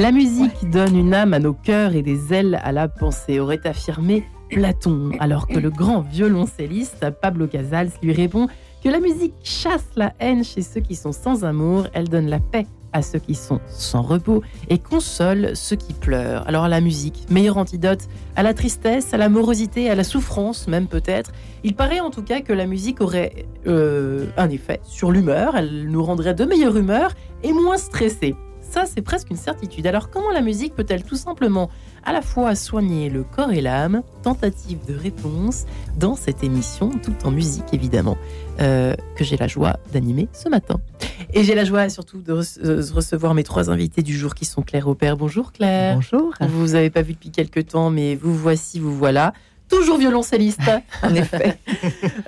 La musique donne une âme à nos cœurs et des ailes à la pensée, aurait affirmé Platon, alors que le grand violoncelliste Pablo Casals lui répond que la musique chasse la haine chez ceux qui sont sans amour, elle donne la paix à ceux qui sont sans repos et console ceux qui pleurent. Alors la musique, meilleur antidote à la tristesse, à la morosité, à la souffrance même peut-être. Il paraît en tout cas que la musique aurait euh, un effet sur l'humeur, elle nous rendrait de meilleure humeur et moins stressés. Ça, c'est presque une certitude. Alors comment la musique peut-elle tout simplement à la fois soigner le corps et l'âme? Tentative de réponse dans cette émission, tout en musique évidemment, euh, que j'ai la joie d'animer ce matin. Et j'ai la joie surtout de euh, recevoir mes trois invités du jour qui sont Claire Aubert. Bonjour Claire. Bonjour. Vous vous avez pas vu depuis quelques temps, mais vous voici, vous voilà toujours violoncelliste, en effet.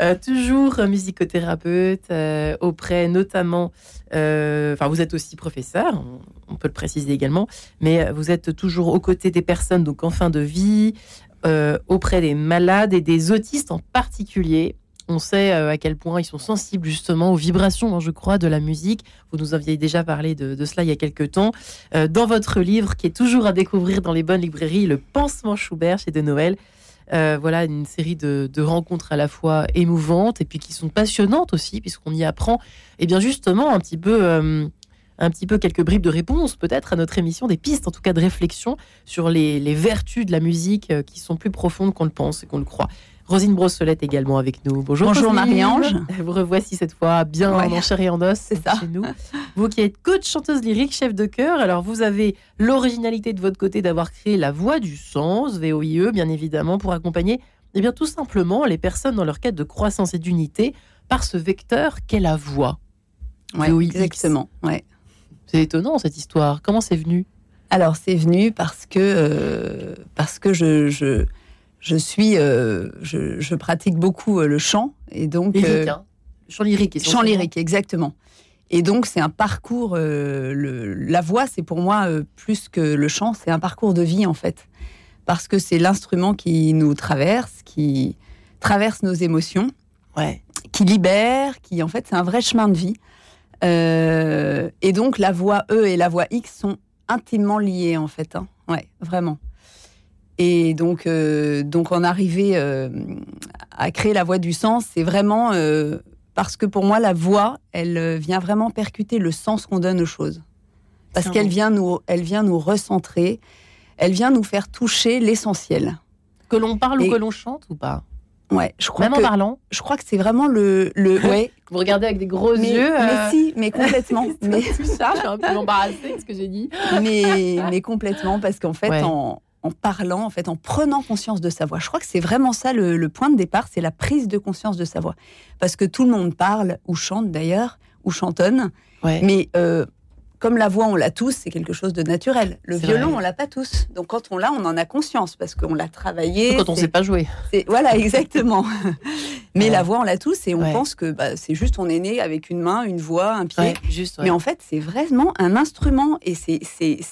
Euh, toujours musicothérapeute, euh, auprès notamment. Euh, Enfin, vous êtes aussi professeur, on, peut le préciser également, mais vous êtes toujours aux côtés des personnes donc en fin de vie, euh, auprès des malades et des autistes en particulier. On sait euh, à quel point ils sont sensibles justement aux vibrations, hein, je crois, de la musique. Vous nous aviez déjà parlé de, cela il y a quelques temps. Euh, dans votre livre, qui est toujours à découvrir dans les bonnes librairies, Le Pansement Schubert chez De Noël, euh, voilà une série de, rencontres à la fois émouvantes et puis qui sont passionnantes aussi, puisqu'on y apprend, et bien justement un petit peu, euh, un petit peu quelques bribes de réponses peut-être à notre émission, des pistes en tout cas de réflexion sur les, les vertus de la musique euh, qui sont plus profondes qu'on le pense et qu'on le croit. Rosine Brossolette également avec nous. Bonjour. Bonjour. Marie-Ange. Vous revoici cette fois bien Ouais. en chair et en os C'est ça. chez nous. Vous qui êtes coach, chanteuse lyrique, chef de chœur, alors vous avez l'originalité de votre côté d'avoir créé la voix du sens, VOIE, bien évidemment, pour accompagner eh bien, tout simplement les personnes dans leur quête de croissance et d'unité par ce vecteur qu'est la voix. Ouais, VOIX. exactement. Ouais. C'est étonnant cette histoire. Comment c'est venu? Alors c'est venu parce que euh, parce que je je, je suis euh, je, je pratique beaucoup euh, le chant et donc Lyrique, euh, hein Chant lyrique. chant lyrique exactement. Et donc c'est un parcours. euh, le, la voix c'est pour moi euh, plus que le chant, c'est un parcours de vie en fait parce que c'est l'instrument qui nous traverse, qui traverse nos émotions. Ouais. qui libère, qui en fait c'est un vrai chemin de vie. Et donc la voix E et la voix X sont intimement liées en fait. hein. Ouais, vraiment. Et donc, euh, donc en arriver euh, à créer la voix du sens, c'est vraiment euh, parce que pour moi la voix, elle vient vraiment percuter le sens qu'on donne aux choses. Parce qu'elle vient nous, elle vient nous recentrer, elle vient nous faire toucher l'essentiel. Que l'on parle Et- ou que l'on chante ou pas? Ouais, je crois Même que en parlant? je crois que c'est vraiment le le ouais, Vous regardez avec des gros mais, yeux. mais euh, si, mais complètement. mais, tout ça, je suis un peu embarrassée de ce que j'ai dit. mais, mais complètement, parce qu'en fait, Ouais. en, en parlant, en fait, en prenant conscience de sa voix, je crois que c'est vraiment ça le, le point de départ, c'est la prise de conscience de sa voix. Parce que tout le monde parle, ou chante d'ailleurs, ou chantonne, Ouais. mais euh, comme la voix, on l'a tous, c'est quelque chose de naturel. Le violon, vrai. on l'a pas tous. Donc quand on l'a, on en a conscience, parce qu'on l'a travaillé. Quand on c'est- sait pas jouer. Voilà, exactement. Mais Ouais. la voix, on l'a tous, et on Ouais. pense que bah, c'est juste on est né avec une main, une voix, un pied. Ouais, juste. Mais en fait, c'est vraiment un instrument et c'est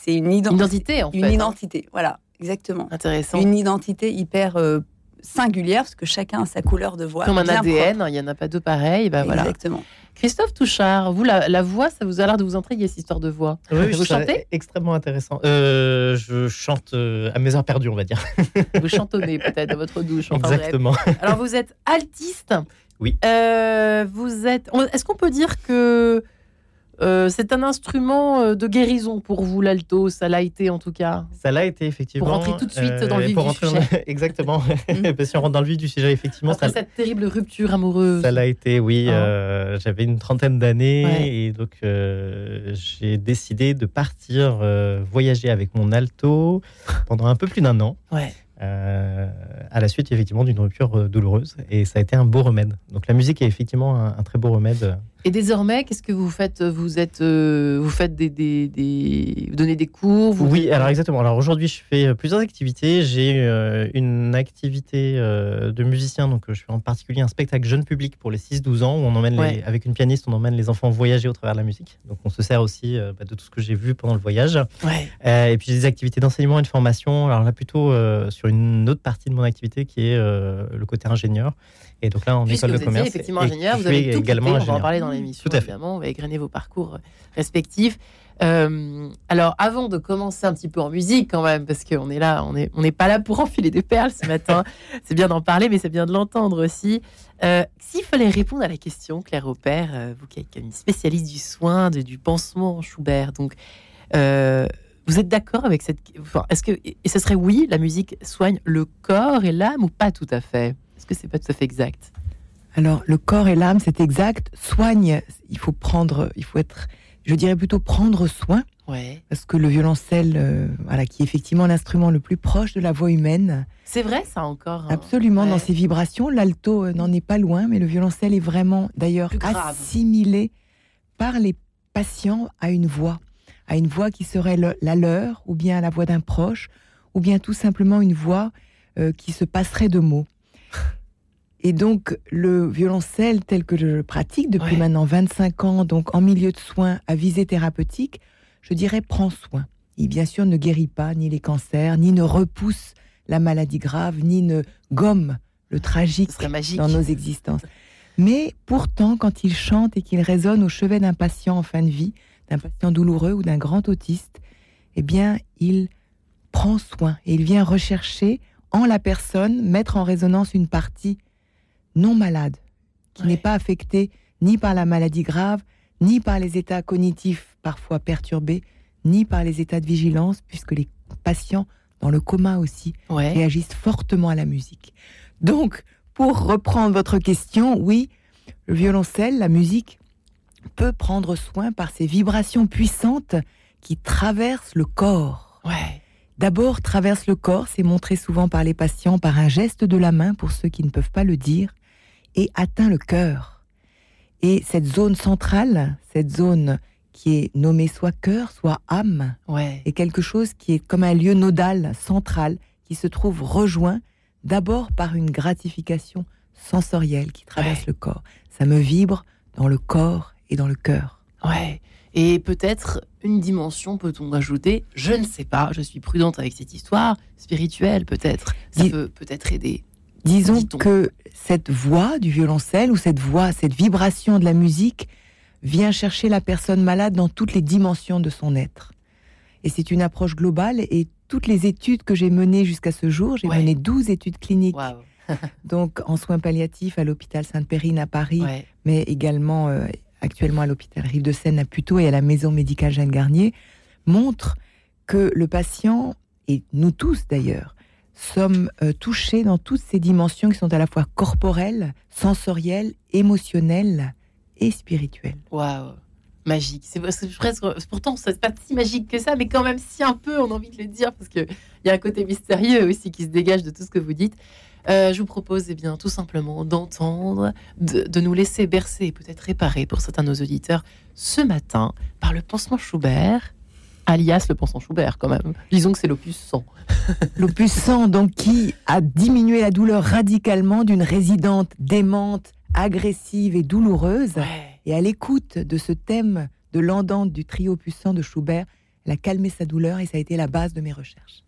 une, ident- Une identité, en une fait. hein. identité. Voilà, exactement. Intéressant. Une identité hyper euh, singulière parce que chacun a sa couleur de voix. Comme un ADN, il n'y en a pas deux pareils. Bah, voilà. Exactement. Christophe Touchard, vous, la, la voix, ça vous a l'air de vous intriguer, cette histoire de voix. Oui, vous chantez? Extrêmement intéressant. Euh, je chante euh, à mes heures perdues, on va dire. Vous chantonnez peut-être dans votre douche. enfin, bref. Exactement. Alors, vous êtes altiste? Oui. Euh, vous êtes. Est-ce qu'on peut dire que euh, c'est un instrument euh, de guérison pour vous, l'alto Ça l'a été en tout cas. Ça l'a été effectivement. Pour rentrer tout de suite dans le et vif pour du sujet. dans- Exactement. si on rentre dans le vif du sujet, effectivement, Après ça, cette terrible rupture amoureuse. ça l'a été. Oui, euh, j'avais une trentaine d'années Ouais. et donc euh, j'ai décidé de partir euh, voyager avec mon alto pendant un peu plus d'un an. Ouais. euh, à la suite effectivement d'une rupture euh, douloureuse et ça a été un beau remède. Donc la musique est effectivement un, un très beau remède. Et désormais, qu'est-ce que vous faites Vous êtes, euh, vous faites des, des, des- vous donnez des cours. Vous Oui, alors exactement. Alors aujourd'hui, je fais euh, plusieurs activités. J'ai euh, une activité euh, de musicien, donc euh, je fais en particulier un spectacle jeune public pour les 6-12 ans où on emmène Ouais. les, avec une pianiste, on emmène les enfants voyager au travers de la musique. Donc on se sert aussi euh, bah, de tout ce que j'ai vu pendant le voyage. Ouais. Euh, et puis j'ai des activités d'enseignement et de formation. Alors là plutôt euh, sur une autre partie de mon activité qui est euh, le côté ingénieur. Et donc là en Puisque école de commerce. effectivement ingénieur, vous avez tout également quitté, on va en ingénieur. parler dans dans l'émission. Tout à fait. Évidemment, on va égrener vos parcours respectifs. Euh, alors, avant de commencer un petit peu en musique, quand même, parce qu'on est là, on n'est on n'est pas là pour enfiler des perles ce matin. c'est bien d'en parler, mais c'est bien de l'entendre aussi. Euh, S'il fallait répondre à la question, Claire Aubert, euh, vous qui êtes une spécialiste du soin, de- du pansement Schubert, donc, euh, vous êtes d'accord avec cette. Enfin, Est-ce que. Et ce serait oui, la musique soigne le corps et l'âme ou pas tout à fait? Est-ce que c'est pas tout à fait exact? Alors, le corps et l'âme, c'est exact. Soigne, il faut prendre, il faut être, je dirais plutôt prendre soin, Ouais. parce que le violoncelle, euh, voilà, qui est effectivement l'instrument le plus proche de la voix humaine, C'est vrai, ça encore. hein. absolument dans ses vibrations. L'alto euh, n'en est pas loin, mais le violoncelle est vraiment, d'ailleurs, assimilé par les patients à une voix, à une voix qui serait le- la leur, ou bien la voix d'un proche, ou bien tout simplement une voix euh, qui se passerait de mots. Et donc, le violoncelle tel que je le pratique depuis Ouais. maintenant 25 ans, donc en milieu de soins à visée thérapeutique, je dirais prends soin. Il, bien sûr, ne guérit pas ni les cancers, ni ne repousse la maladie grave, ni ne gomme le tragique dans nos existences. Mais pourtant, quand il chante et qu'il résonne au chevet d'un patient en fin de vie, d'un patient douloureux ou d'un grand autiste, eh bien, il prend soin et il vient rechercher en la personne, mettre en résonance une partie non malade, qui Ouais. n'est pas affectée ni par la maladie grave, ni par les états cognitifs parfois perturbés, ni par les états de vigilance, puisque les patients dans le coma aussi Ouais. réagissent fortement à la musique. Donc, pour reprendre votre question, oui, le violoncelle, la musique, peut prendre soin par ces vibrations puissantes qui traversent le corps. Ouais. D'abord, traverse le corps, c'est montré souvent par les patients par un geste de la main pour ceux qui ne peuvent pas le dire, et atteint le cœur. Et cette zone centrale, cette zone qui est nommée soit cœur, soit âme, Ouais. est quelque chose qui est comme un lieu nodal, central, qui se trouve rejoint d'abord par une gratification sensorielle qui traverse Ouais. le corps. Ça me vibre dans le corps et dans le cœur. Ouais. Et peut-être une dimension, peut-on ajouter Je ne sais pas, je suis prudente avec cette histoire, spirituelle peut-être. Ça peut peut-être aider. Disons que cette voix du violoncelle ou cette voix, cette vibration de la musique vient chercher la personne malade dans toutes les dimensions de son être. Et c'est une approche globale et toutes les études que j'ai menées jusqu'à ce jour, j'ai Ouais. mené 12 études cliniques, donc en soins palliatifs à l'hôpital Sainte-Périne à Paris, Ouais. mais également euh, actuellement à l'hôpital Rive de Seine à Puteaux et à la maison médicale Jeanne Garnier, montre que le patient, et nous tous d'ailleurs, sommes euh, touchés dans toutes ces dimensions qui sont à la fois corporelles, sensorielles, émotionnelles et spirituelles. Waouh. Magique. C'est presque. Pourtant, c'est pas si magique que ça, mais quand même si un peu, on a envie de le dire, parce qu'il y a un côté mystérieux aussi qui se dégage de tout ce que vous dites. Euh, je vous propose eh bien, tout simplement d'entendre, de, de nous laisser bercer et peut-être réparer pour certains de nos auditeurs ce matin par le pansement Schubert, alias le pansement Schubert quand même. Disons que c'est l'opus 100. L'opus 100, donc, qui a diminué la douleur radicalement d'une résidente démente, agressive et douloureuse. Et à l'écoute de ce thème de l'andante du trio puissant de Schubert, elle a calmé sa douleur et ça a été la base de mes recherches.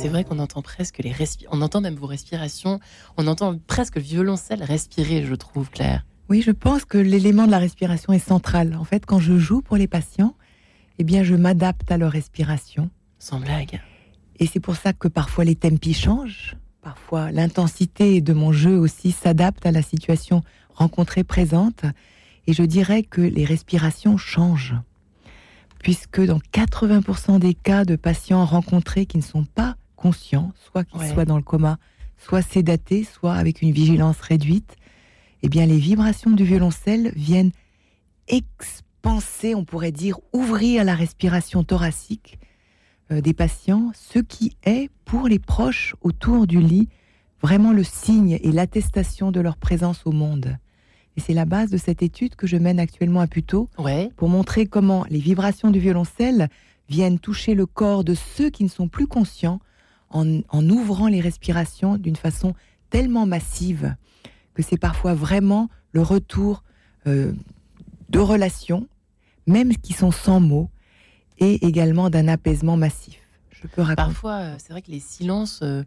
C'est vrai, qu'on entend presque les on entend même vos respirations, on entend presque le violoncelle respirer, je trouve, Claire. Oui, je pense que l'élément de la respiration est central. En fait, quand je joue pour les patients, eh bien, je m'adapte à leur respiration. Sans blague. Et c'est pour ça que parfois les tempi changent, parfois l'intensité de mon jeu aussi s'adapte à la situation rencontrée présente. Et je dirais que les respirations changent, puisque dans 80% des cas de patients rencontrés qui ne sont pas conscients, soit qu'ils Ouais. soient dans le coma, soit sédatés, soit avec une vigilance réduite, eh bien les vibrations du violoncelle viennent expanser, on pourrait dire, ouvrir la respiration thoracique euh, des patients, ce qui est pour les proches autour du lit vraiment le signe et l'attestation de leur présence au monde. Et c'est la base de cette étude que je mène actuellement à Puteaux Ouais. pour montrer comment les vibrations du violoncelle viennent toucher le corps de ceux qui ne sont plus conscients en, ouvrant les respirations d'une façon tellement massive que c'est parfois vraiment le retour euh, de relations, même qui sont sans mots, et également d'un apaisement massif. Je peux. Parfois, euh, c'est vrai que les silences, euh,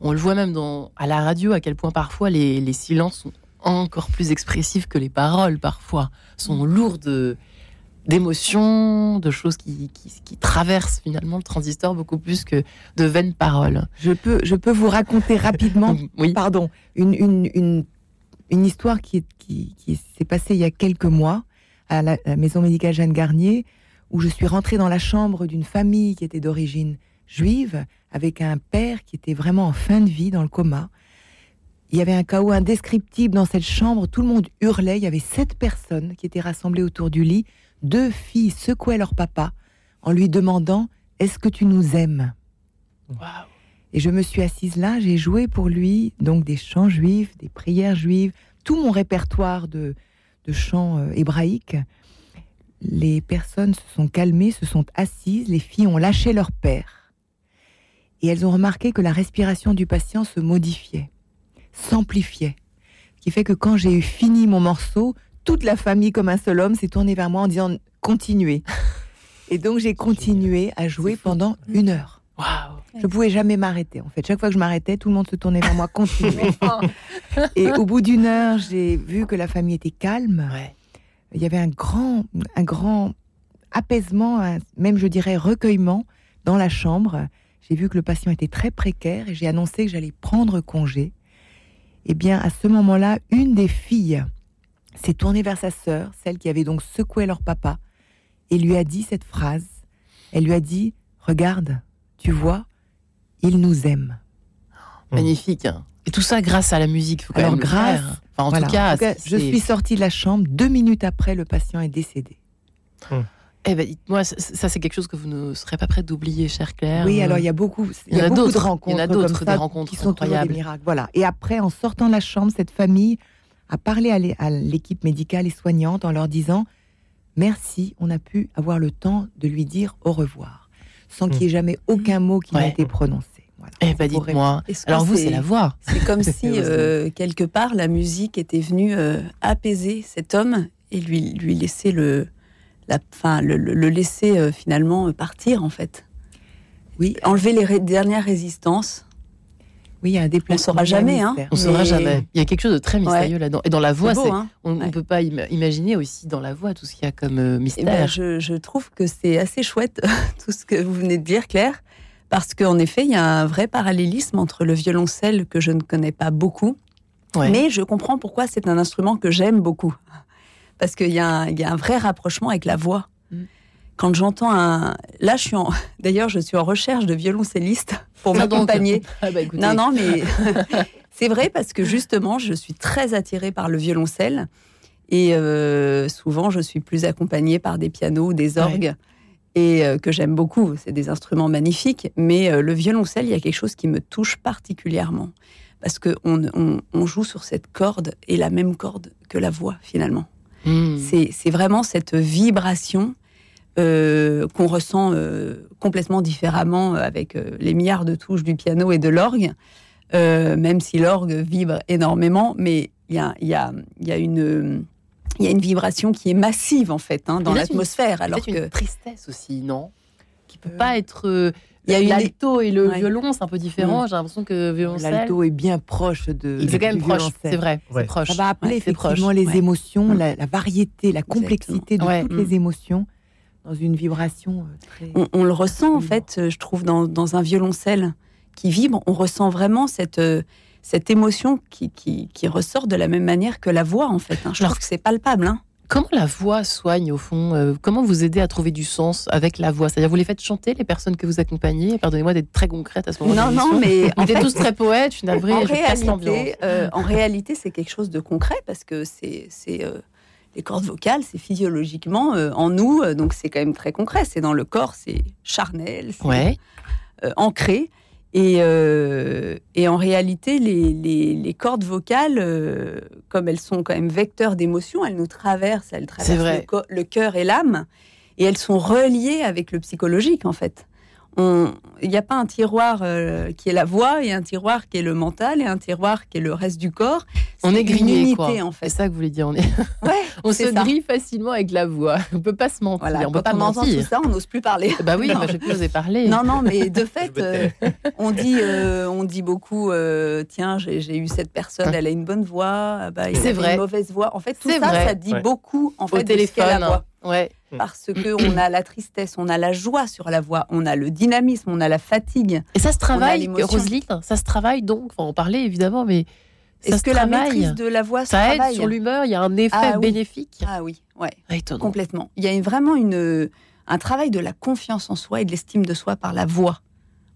on le voit même à la radio, à quel point parfois les, les silences sont encore plus expressifs que les paroles, parfois, sont lourds de- d'émotions, de choses qui, qui, qui traversent finalement le transistor beaucoup plus que de vaines paroles. Je peux, je peux vous raconter rapidement oui, pardon, une, une, une, une histoire qui, qui, qui s'est passée il y a quelques mois à la, la maison médicale Jeanne Garnier, où je suis rentrée dans la chambre d'une famille qui était d'origine juive, avec un père qui était vraiment en fin de vie, dans le coma. Il y avait un chaos indescriptible dans cette chambre, tout le monde hurlait, il y avait sept personnes qui étaient rassemblées autour du lit, deux filles secouaient leur papa en lui demandant « Est-ce que tu nous aimes ?» Et je me suis assise là, j'ai joué pour lui donc des chants juifs, des prières juives, tout mon répertoire de, de chants euh, hébraïques. Les personnes se sont calmées, se sont assises, les filles ont lâché leur père. Et elles ont remarqué que la respiration du patient se modifiait, s'amplifiait. Ce qui fait que quand j'ai eu fini mon morceau, toute la famille comme un seul homme s'est tournée vers moi en disant continuez. Et donc j'ai continué à jouer pendant une heure. Waouh. Je pouvais jamais m'arrêter. En fait, chaque fois que je m'arrêtais, tout le monde se tournait vers moi, continuez. Et au bout d'une heure, j'ai vu que la famille était calme. Ouais. Il y avait un grand, un grand apaisement, un- même je dirais recueillement dans la chambre. J'ai vu que le patient était très précaire et j'ai annoncé que j'allais prendre congé. Eh bien, à ce moment-là, une des filles s'est tournée vers sa sœur, celle qui avait donc secoué leur papa, et lui a dit cette phrase. Elle lui a dit Regarde, tu vois, il nous aime. Magnifique. hein. Et tout ça grâce à la musique. Faut quand Alors, même grâce- faire. Enfin, en Voilà. tout cas, En tout cas, c'est- je suis sortie de la chambre. Deux minutes après, le patient est décédé. Eh ben, dites-moi, ça, ça, c'est quelque chose que vous ne serez pas prête d'oublier, chère Claire. Oui, alors il y a beaucoup, il y en a beaucoup de d'autres. rencontres, Il y en a d'autres, des rencontres qui sont incroyables. des miracles. Voilà. Et après, en sortant de la chambre, cette famille à l'é- à l'équipe médicale et soignante en leur disant merci, on a pu avoir le temps de lui dire au revoir, sans qu'il n'y ait jamais aucun mot qui n'a Ouais. été prononcé. Voilà. Eh ben, dites-moi. Alors vous, c'est la voix. C'est comme si, euh, quelque part, la musique était venue euh, apaiser cet homme et lui, lui laisser le, la, enfin, le, le- le laisser euh, finalement partir, en fait. Oui, Enlever les ré- dernières résistances. Oui, il y a un déplacement. saura il y a un jamais, hein. On ne saura Mais- jamais. Il y a quelque chose de très mystérieux là-dedans. Et dans la voix, beau, hein on ne Ouais. peut pas im- imaginer aussi dans la voix tout ce qu'il y a comme euh, Eh ben, mystère. je, je trouve que c'est assez chouette, tout ce que vous venez de dire, Claire, parce qu'en effet, il y a un vrai parallélisme entre le violoncelle que je ne connais pas beaucoup, Ouais. mais je comprends pourquoi c'est un instrument que j'aime beaucoup. Parce qu'il y a un vrai rapprochement avec la voix. Quand j'entends un... Là, je suis en... D'ailleurs, je suis en recherche de violoncellistes pour Ah, m'accompagner. Ah bah, Non, non, mais c'est vrai parce que justement, je suis très attirée par le violoncelle et euh, souvent, je suis plus accompagnée par des pianos ou des orgues et euh, que j'aime beaucoup. C'est des instruments magnifiques, mais euh, le violoncelle, il y a quelque chose qui me touche particulièrement parce que on, joue sur cette corde et la même corde que la voix finalement. C'est c'est vraiment cette vibration euh, qu'on ressent euh, complètement différemment avec euh, les milliards de touches du piano et de l'orgue, euh, même si l'orgue vibre énormément, mais il y a, il y, a, il y, a une, il y a une vibration qui est massive en fait hein, dans l'atmosphère. Alors que une tristesse aussi, non? Qui peut Euh, pas être. euh, il y a une- l'alto et le Ouais. violon, c'est un peu différent. J'ai l'impression que violoncelle. L'alto est bien proche de. c'est quand même proche. C'est vrai. Ouais. C'est proche. Ça va appeler Ouais, effectivement proche. les ouais. émotions, Mm. la, la variété, la complexité de Ouais. toutes Mm. les émotions dans une vibration euh, très. On, on le ressent en fait, euh, je trouve, dans, dans un violoncelle qui vibre, on ressent vraiment cette, euh, cette émotion qui, qui, qui ressort de la même manière que la voix en fait. hein. Je Alors- trouve que c'est palpable. Hein. Comment la voix soigne au fond euh, Comment vous aidez à trouver du sens avec la voix? C'est-à-dire vous les faites chanter les personnes que vous accompagnez? Pardonnez-moi d'être très concrète à ce moment. Non, non, mais on fait, tous très poètes. Je suis navrée. en je casse l'ambiance. réalité, euh, en réalité, c'est quelque chose de concret parce que c'est c'est, euh, les cordes vocales, c'est physiologiquement euh, en nous, euh, donc c'est quand même très concret. C'est dans le corps, c'est charnel, c'est Ouais. euh, ancré. Et, et en réalité, les, les- les cordes vocales, comme elles sont quand même vecteurs d'émotions, elles nous traversent, elles traversent le, le cœur et l'âme, et elles sont reliées avec le psychologique en fait. On- Il n'y a pas un tiroir euh, qui est la voix et un tiroir qui est le mental et un tiroir qui est le reste du corps. On C'est est grillé, unité, quoi. en C'est fait. ça que vous voulez dire. On, est... Ouais, on c'est se ça. grille facilement avec la voix. On peut pas se mentir. Voilà, on peut pas on entend mentir. tout ça, on n'ose plus parler. Bah oui, Non. moi, j'ai plus osé parler. Non, non, mais de fait, Je euh, on, dit, euh, on dit beaucoup, euh, tiens, j'ai eu cette personne, elle a une bonne voix, ah bah, il C'est vrai. une mauvaise voix. En fait, tout C'est ça, vrai. ça dit Ouais. beaucoup en Au fait, de ce téléphone. la voix. hein. Ouais. Parce qu'on a la tristesse, on a la joie sur la voix, on a le dynamisme, on a la fatigue. Et ça se travaille. Roselyne Ça se travaille donc. Enfin, on parlait évidemment, mais ça Est-ce que la maîtrise de la voix se Ça aide travaille sur l'humeur. Il y a un effet Ah oui. bénéfique. Ah oui, ouais, étonnant. complètement. Il y a vraiment une, un travail de la confiance en soi et de l'estime de soi par la voix.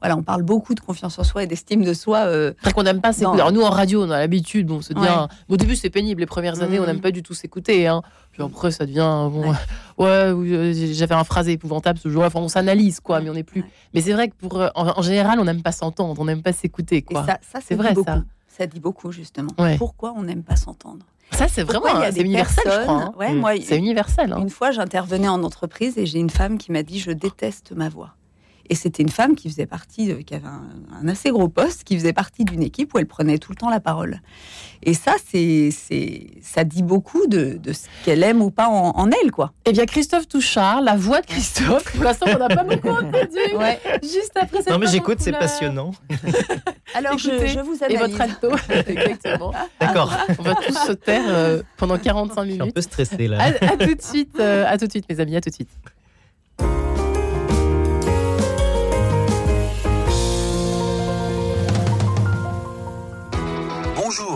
Voilà, on parle beaucoup de confiance en soi et d'estime de soi. euh, Après qu'on n'aime pas s'écouter. Alors nous en radio, on a l'habitude, bon. Ouais. Au début, c'est pénible. Les premières années, on n'aime pas du tout s'écouter. Hein. Puis après, ça devient bon. Ouais. Euh, j'avais un phrase épouvantable ce jour-là. Enfin, on s'analyse, quoi, mais on n'est plus. Mais c'est vrai que pour, euh, en, en général, on n'aime pas s'entendre, on n'aime pas s'écouter, et quoi. ça, ça C'est vrai, beaucoup. ça. Ça dit beaucoup, justement. Pourquoi on n'aime pas s'entendre? Ça, c'est vraiment, c'est des universel, je crois. hein. Ouais, Mm. moi, C'est universel. hein. Une fois, j'intervenais en entreprise et j'ai une femme qui m'a dit Je déteste ma voix. Et c'était une femme qui faisait partie, de- qui avait un, un assez gros poste, qui faisait partie d'une équipe où elle prenait tout le temps la parole. Et ça, c'est, c'est, ça dit beaucoup de, de ce qu'elle aime ou pas en, en elle, quoi. Eh bien, Christophe Touchard, la voix de Christophe. Pour l'instant, on n'a pas beaucoup entendu. Ouais. Juste après cette Non, mais j'écoute, c'est passionnant. Alors, je, Écoutez, je vous Et analyse. votre alto. Exactement. D'accord. On va tous se taire euh, pendant 45 Je suis un minutes. peu stressé là. À, à tout de suite, euh, à tout de suite, mes amis, à tout de suite.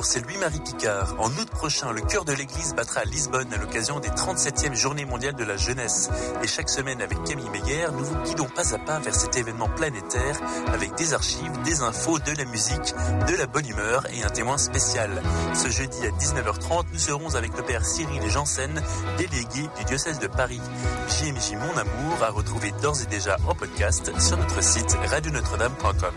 C'est Louis-Marie Picard. En août prochain, le cœur de l'Église battra à Lisbonne à l'occasion des 37e Journées mondiales de la jeunesse. Et chaque semaine, avec Camille Meyer, nous vous guidons pas à pas vers cet événement planétaire avec des archives, des infos, de la musique, de la bonne humeur et un témoin spécial. Ce jeudi à 19h30, nous serons avec le père Cyril Janssen, délégué du diocèse de Paris. JMJ Mon Amour à retrouver d'ores et déjà en podcast sur notre site radionotre-dame.com.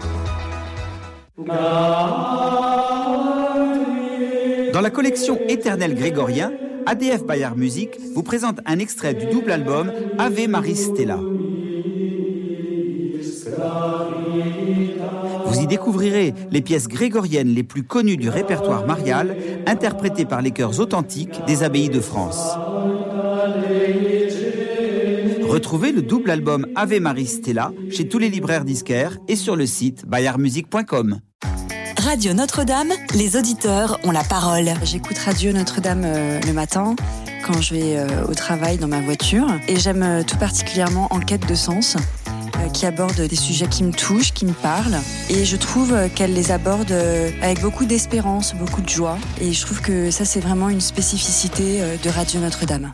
Dans la collection Éternel Grégorien, ADF Bayard Musique vous présente un extrait du double album Ave Maris Stella. Vous y découvrirez les pièces grégoriennes les plus connues du répertoire marial, interprétées par les chœurs authentiques des abbayes de France. Retrouvez le double album Ave Maris Stella chez tous les libraires disquaires et sur le site bayardmusique.com. Radio Notre-Dame, les auditeurs ont la parole. J'écoute Radio Notre-Dame euh, le matin quand je vais euh, au travail dans ma voiture et j'aime euh, tout particulièrement Enquête de sens qui aborde des sujets qui me touchent, qui me parlent et je trouve qu'elle les aborde avec beaucoup d'espérance, beaucoup de joie et je trouve que ça c'est vraiment une spécificité de Radio Notre-Dame.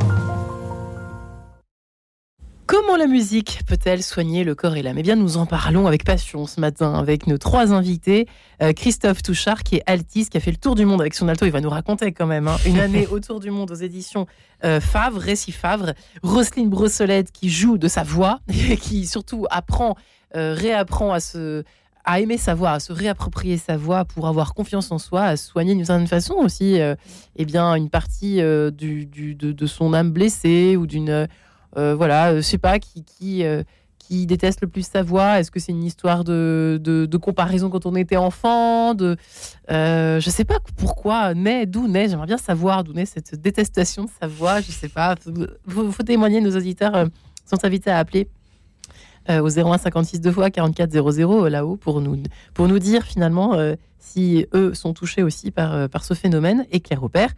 Comment la musique peut-elle soigner le corps et l'âme? Eh bien, nous en parlons avec passion ce matin avec nos trois invités. Euh, Christophe Touchard, qui est altiste, qui a fait le tour du monde avec son alto. Il va nous raconter quand même hein, une année autour du monde aux éditions euh, Favre, Récit Favre. Roselyne Brossolette, qui joue de sa voix et qui surtout apprend, euh, réapprend à se à aimer sa voix, à se réapproprier sa voix pour avoir confiance en soi, à soigner d'une certaine façon aussi eh bien, une partie du, du- de, de son âme blessée ou d'une voilà, euh, je sais pas, qui, euh, qui déteste le plus sa voix Est-ce que c'est une histoire de, de, comparaison quand on était enfant de, euh, Je sais pas pourquoi, naît, d'où naît, j'aimerais bien savoir d'où naît cette détestation de sa voix, je sais pas. Faut, faut témoigner, nos auditeurs euh, sont invités à appeler euh, au 01 56 2 fois 44 00 là-haut pour nous, pour nous dire finalement euh, si eux sont touchés aussi par, euh, par ce phénomène. Et Claire Aubert,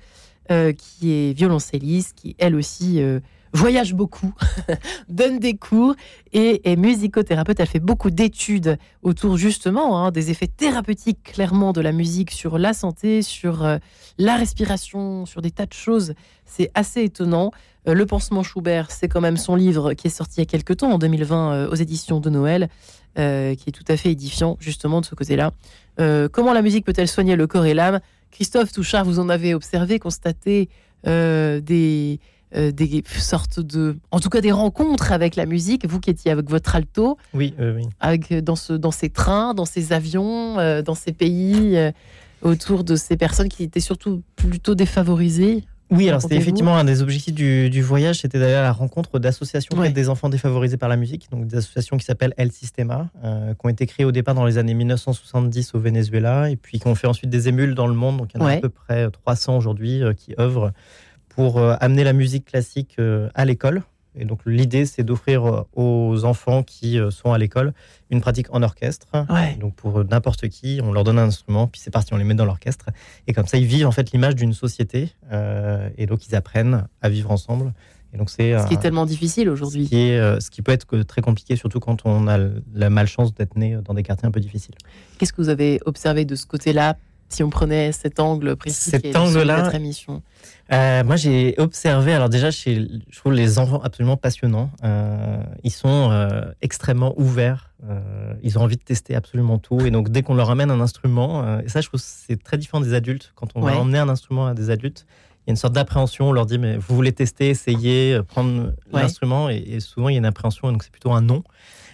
euh, qui est violoncelliste, qui elle aussi euh, voyage beaucoup, donne des cours et est musicothérapeute. Elle fait beaucoup d'études autour justement hein, des effets thérapeutiques clairement de la musique sur la santé, sur euh, la respiration, sur des tas de choses. C'est assez étonnant. Euh, le pansement Schubert, c'est quand même son livre qui est sorti il y a quelques temps, en 2020, euh, aux éditions de Noël, qui est tout à fait édifiant justement de ce côté-là. Comment la musique peut-elle soigner le corps et l'âme? Christophe Touchard, vous en avez observé, constaté des, euh, des sortes de, en tout cas des rencontres avec la musique. Vous qui étiez avec votre alto, Oui, euh, oui. avec euh, dans ce, dans ces trains, dans ces avions, euh, dans ces pays, autour de ces personnes qui étaient surtout plutôt défavorisées. Oui, alors c'était effectivement un des objectifs du, du voyage, c'était d'aller à la rencontre d'associations Ouais. des enfants défavorisés par la musique, donc des associations qui s'appellent El Sistema, euh, qui ont été créées au départ dans les années 1970 au Venezuela, et puis qui ont fait ensuite des émules dans le monde, donc il y en a Ouais. à peu près 300 aujourd'hui euh, qui œuvrent pour euh, amener la musique classique euh, à l'école. Et donc l'idée, c'est d'offrir euh, aux enfants qui sont à l'école une pratique en orchestre. Ouais. Donc pour n'importe qui, on leur donne un instrument, puis c'est parti, on les met dans l'orchestre. Et comme ça, ils vivent en fait l'image d'une société. euh, et donc ils apprennent à vivre ensemble. Et donc c'est Ce qui est tellement difficile ce aujourd'hui. euh, ce qui peut être très compliqué, surtout quand on a la malchance d'être né dans des quartiers un peu difficiles. Qu'est-ce que vous avez observé de ce côté-là, si on prenait cet angle précis Cet de notre émission Euh, moi, j'ai observé, alors déjà, chez, je trouve les enfants absolument passionnants. Euh, ils sont euh, extrêmement ouverts. ils ont envie de tester absolument tout. Et donc, dès qu'on leur amène un instrument, et ça, je trouve que c'est très différent des adultes. Quand on Ouais. va emmener un instrument à des adultes, il y a une sorte d'appréhension. On leur dit, mais vous voulez tester, essayer, prendre Ouais. l'instrument. Et, et souvent, il y a une appréhension, donc c'est plutôt un non.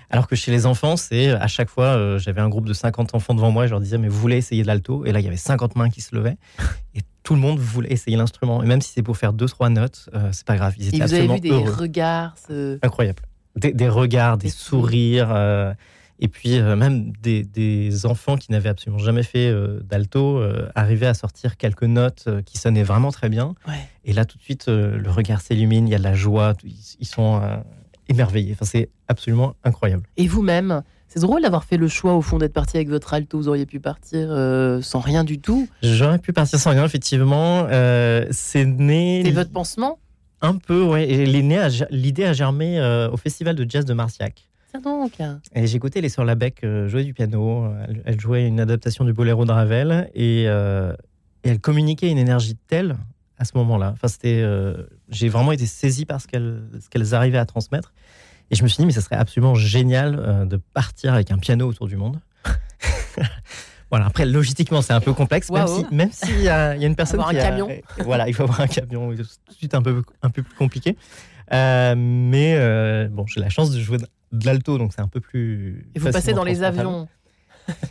Alors que chez les enfants, c'est à chaque fois, euh, j'avais un groupe de 50 enfants devant moi, et je leur disais, mais vous voulez essayer de l'alto? Et là, il y avait 50 mains qui se levaient. Et tout le monde voulait essayer l'instrument. Et même si c'est pour faire deux, trois notes, euh, c'est pas grave. Ils étaient Et vous avez vu des heureux. regards Incroyable. Des, des regards, des Des sourires. euh, et puis, euh, même des, des enfants qui n'avaient absolument jamais fait euh, d'alto euh, arrivaient à sortir quelques notes euh, qui sonnaient vraiment très bien. Ouais. Et là, tout de suite, euh, le regard s'illumine, il y a de la joie, ils, ils sont émerveillés. Enfin, c'est absolument incroyable. Et vous-même, c'est drôle d'avoir fait le choix au fond d'être parti avec votre alto. Vous auriez pu partir euh, sans rien du tout. J'aurais pu partir sans rien, effectivement. Euh, c'est né. C'est votre pansement? Un peu, ouais. L'idée a germé euh, au festival de jazz de Marciac. Tiens donc. Et j'écoutais les Sœurs Labec jouer du piano. Elle, elle jouait une adaptation du boléro de Ravel et, et elle communiquait une énergie telle à ce moment-là. Enfin, c'était, euh, j'ai vraiment été saisi par ce qu'elles, ce qu'elles arrivaient à transmettre. Et je me suis dit, mais ça serait absolument génial euh, de partir avec un piano autour du monde. voilà. Après, logistiquement, c'est un peu complexe, même si, même s'il y a, y a une personne Avoir qui un a- camion. voilà, il faut avoir un camion. C'est tout de suite un peu, un peu plus compliqué. Euh, mais bon, j'ai la chance de jouer de l'alto, donc c'est un peu plus. Et vous passez dans les avions.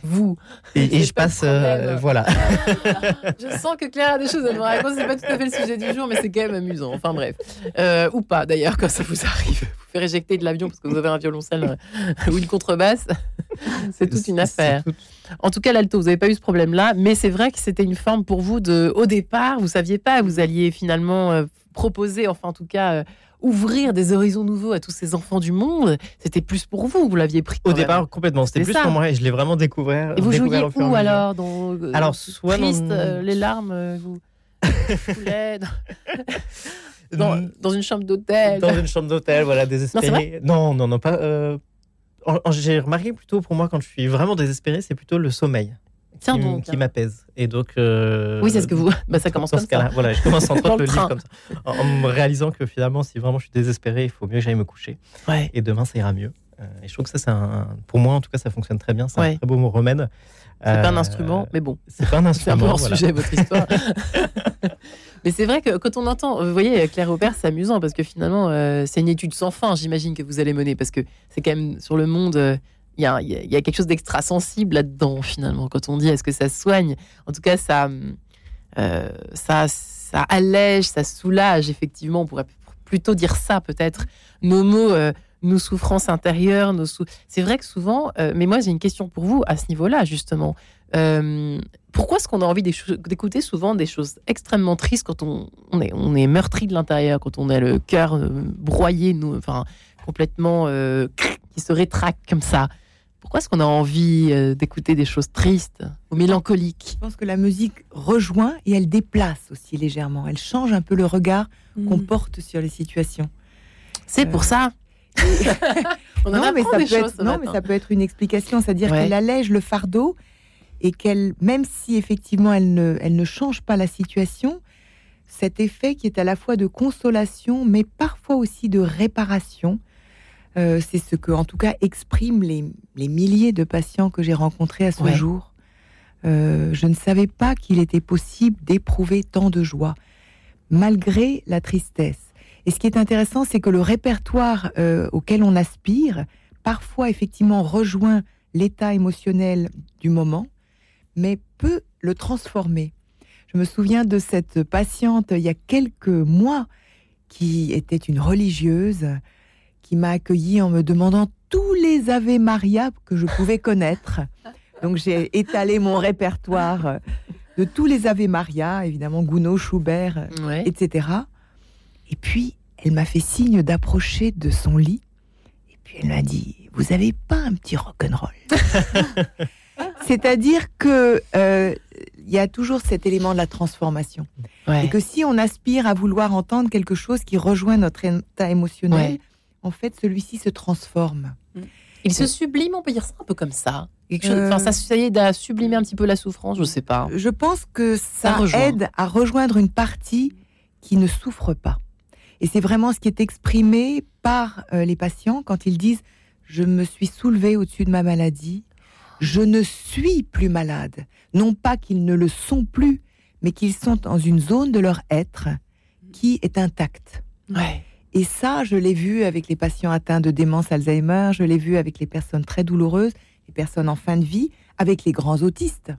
Vous. Et, je passe, euh, voilà. Je sens que Claire a des choses à nous raconter. C'est pas tout à fait le sujet du jour, mais c'est quand même amusant. Enfin bref. Euh, ou pas d'ailleurs, quand ça vous arrive. Vous faire éjecter de l'avion parce que vous avez un violoncelle euh, ou une contrebasse. c'est toute une affaire. Tout- En tout cas, l'alto, vous n'avez pas eu ce problème-là, mais c'est vrai que c'était une forme pour vous de. Au départ, vous saviez pas, vous alliez finalement euh, proposer, enfin en tout cas, ouvrir des horizons nouveaux à tous ces enfants du monde. C'était plus pour vous, vous l'aviez pris. Au même. départ, complètement. C'était plus ça. pour moi et je l'ai vraiment découvert. Et vous découvert jouiez où alors dans, euh, Alors, soit dans- euh, les larmes, euh, vous coulaient dans, dans, dans une chambre d'hôtel. Dans une chambre d'hôtel, voilà, désespéré. Non, non, non, pas. euh, J'ai remarqué plutôt pour moi, quand je suis vraiment désespéré, c'est plutôt le sommeil Tiens qui, donc. qui m'appelle. Et donc. euh, Oui, c'est ce que vous. Bah, ça commence comme ça. voilà, je commence autres le train. comme ça, en, en me réalisant que finalement, si vraiment je suis désespéré, il faut mieux que j'aille me coucher. Ouais. Et demain, ça ira mieux. Euh, et je trouve que ça, c'est un, pour moi, en tout cas, ça fonctionne très bien. C'est Ouais. un très beau mot remède. C'est pas un Euh, instrument, mais bon. C'est pas un C'est un peu instrument. voilà. sujet, votre histoire. Mais c'est vrai que quand on entend, vous voyez, Claire Aubert, c'est amusant parce que finalement, c'est une étude sans fin, j'imagine, que vous allez mener parce que c'est quand même sur le monde, y, a, y a- quelque chose d'extra sensible là-dedans, finalement. Quand on dit est-ce que ça soigne, en tout cas, ça, euh, ça, ça allège, ça soulage, effectivement, on pourrait plutôt dire ça peut-être. Nos mots euh, nos souffrances intérieures. Nos sou- C'est vrai que souvent, euh, mais moi j'ai une question pour vous à ce niveau-là justement. Pourquoi est-ce qu'on a envie d'écouter souvent des choses extrêmement tristes quand on, on est, on est meurtri de l'intérieur, quand on a le cœur broyé, nous, enfin complètement qui se rétracte comme ça? Pourquoi est-ce qu'on a envie euh, d'écouter des choses tristes ou mélancoliques Je pense que la musique rejoint et elle déplace aussi légèrement. Elle change un peu le regard qu'on Mm. porte sur les situations. C'est Euh, pour ça. on en non, mais ça des peut choses être, non, mais ça peut être une explication, c'est-à-dire Ouais. qu'elle allège le fardeau et qu'elle, même si effectivement elle ne, elle ne change pas la situation, cet effet qui est à la fois de consolation, mais parfois aussi de réparation, euh, c'est ce que, en tout cas, expriment les, les milliers de patients que j'ai rencontrés à ce Ouais. jour. Euh, je ne savais pas qu'il était possible d'éprouver tant de joie, malgré la tristesse. Et ce qui est intéressant, c'est que le répertoire euh, auquel on aspire, parfois effectivement rejoint l'état émotionnel du moment, mais peut le transformer. Je me souviens de cette patiente il y a quelques mois qui était une religieuse qui m'a accueillie en me demandant tous les Ave Maria que je pouvais connaître. Donc j'ai étalé mon répertoire de tous les Ave Maria, évidemment Gounod, Schubert, Ouais. etc. Et puis, elle m'a fait signe d'approcher de son lit. Et puis, elle m'a dit Vous avez pas un petit rock'n'roll? C'est-à-dire que euh, il y a toujours cet élément de la transformation. Ouais. Et que si on aspire à vouloir entendre quelque chose qui rejoint notre état émotionnel, Ouais. En fait, celui-ci se transforme. Il se sublime, on peut dire ça un peu comme ça. Quelque chose, Euh, ça, ça est, à sublimer un petit peu la souffrance, je sais pas. Je pense que ça, aide à rejoindre une partie qui ne souffre pas. Et c'est vraiment ce qui est exprimé par euh, les patients quand ils disent Je me suis soulevé au-dessus de ma maladie, je ne suis plus malade. Non pas qu'ils ne le sont plus, mais qu'ils sont dans une zone de leur être qui est intacte. Ouais. Et ça, je l'ai vu avec les patients atteints de démence Alzheimer, je l'ai vu avec les personnes très douloureuses, les personnes en fin de vie, avec les grands autistes,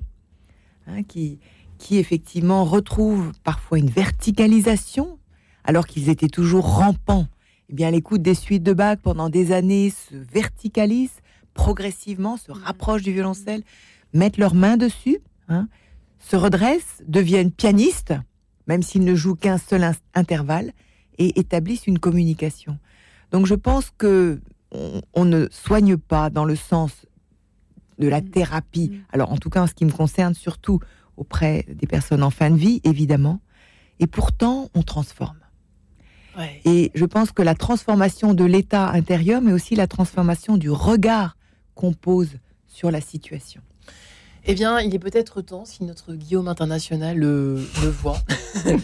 hein, qui, qui effectivement retrouvent parfois une verticalisation, alors qu'ils étaient toujours rampants. Eh bien, l'écoute des suites de Bach pendant des années se verticalise progressivement, se rapprochent du violoncelle, mettent leurs mains dessus, hein, se redressent, deviennent pianistes, même s'ils ne jouent qu'un seul intervalle, et établissent une communication. Donc je pense que on, on ne soigne pas dans le sens de la thérapie. Alors en tout cas en ce qui me concerne, surtout auprès des personnes en fin de vie, évidemment. Et pourtant, on transforme. Ouais. Et je pense que la transformation de l'état intérieur, mais aussi la transformation du regard qu'on pose sur la situation. Eh bien, il est peut-être temps, si notre Guillaume international le, le voit,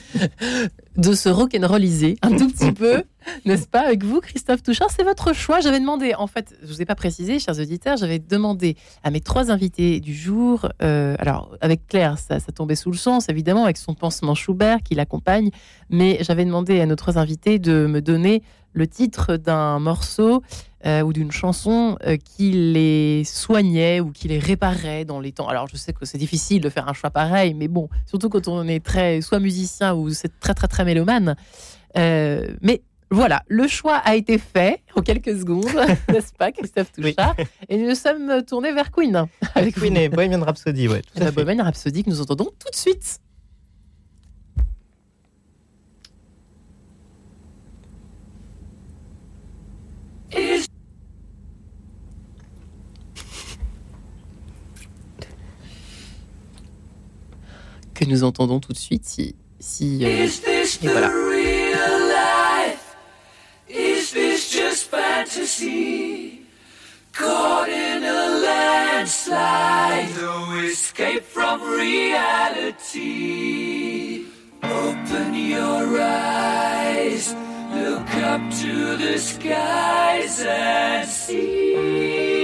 de se rock'n'rolliser un tout petit peu, n'est-ce pas, avec vous, Christophe Touchard C'est votre choix. J'avais demandé, en fait, je ne vous ai pas précisé, chers auditeurs, j'avais demandé à mes trois invités du jour, euh, alors avec Claire, ça, ça tombait sous le sens, évidemment, avec son pansement Schubert qui l'accompagne, mais j'avais demandé à nos trois invités de me donner le titre d'un morceau euh, ou d'une chanson euh, qui les soignait ou qui les réparait dans les temps. Alors je sais que c'est difficile de faire un choix pareil, mais bon, surtout quand on est très soit musicien ou c'est très très très mélomane. Euh, mais voilà, le choix a été fait en quelques secondes, n'est-ce pas, Christophe Touchard? Et nous sommes tournés vers Queen. Avec Queen et Bohemian Rhapsody, ouais. Tout La à fait. Bohemian Rhapsody que nous entendons tout de suite. Que nous entendons tout de suite si. si euh, et voilà. Is this just fantasy? Caught in a landslide, no escape from reality. Open your eyes, look up to the skies and see.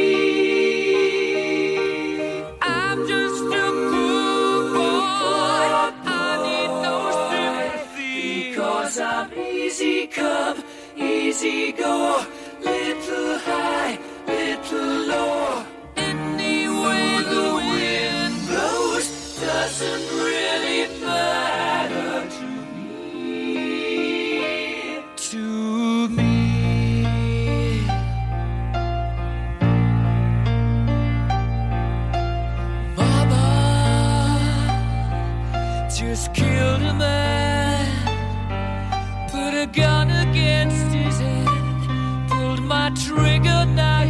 Easy come, easy go, little high, little low. Any way the wind blows doesn't really matter to me. To me. Mama just killed a man gun against his head, pulled my trigger now.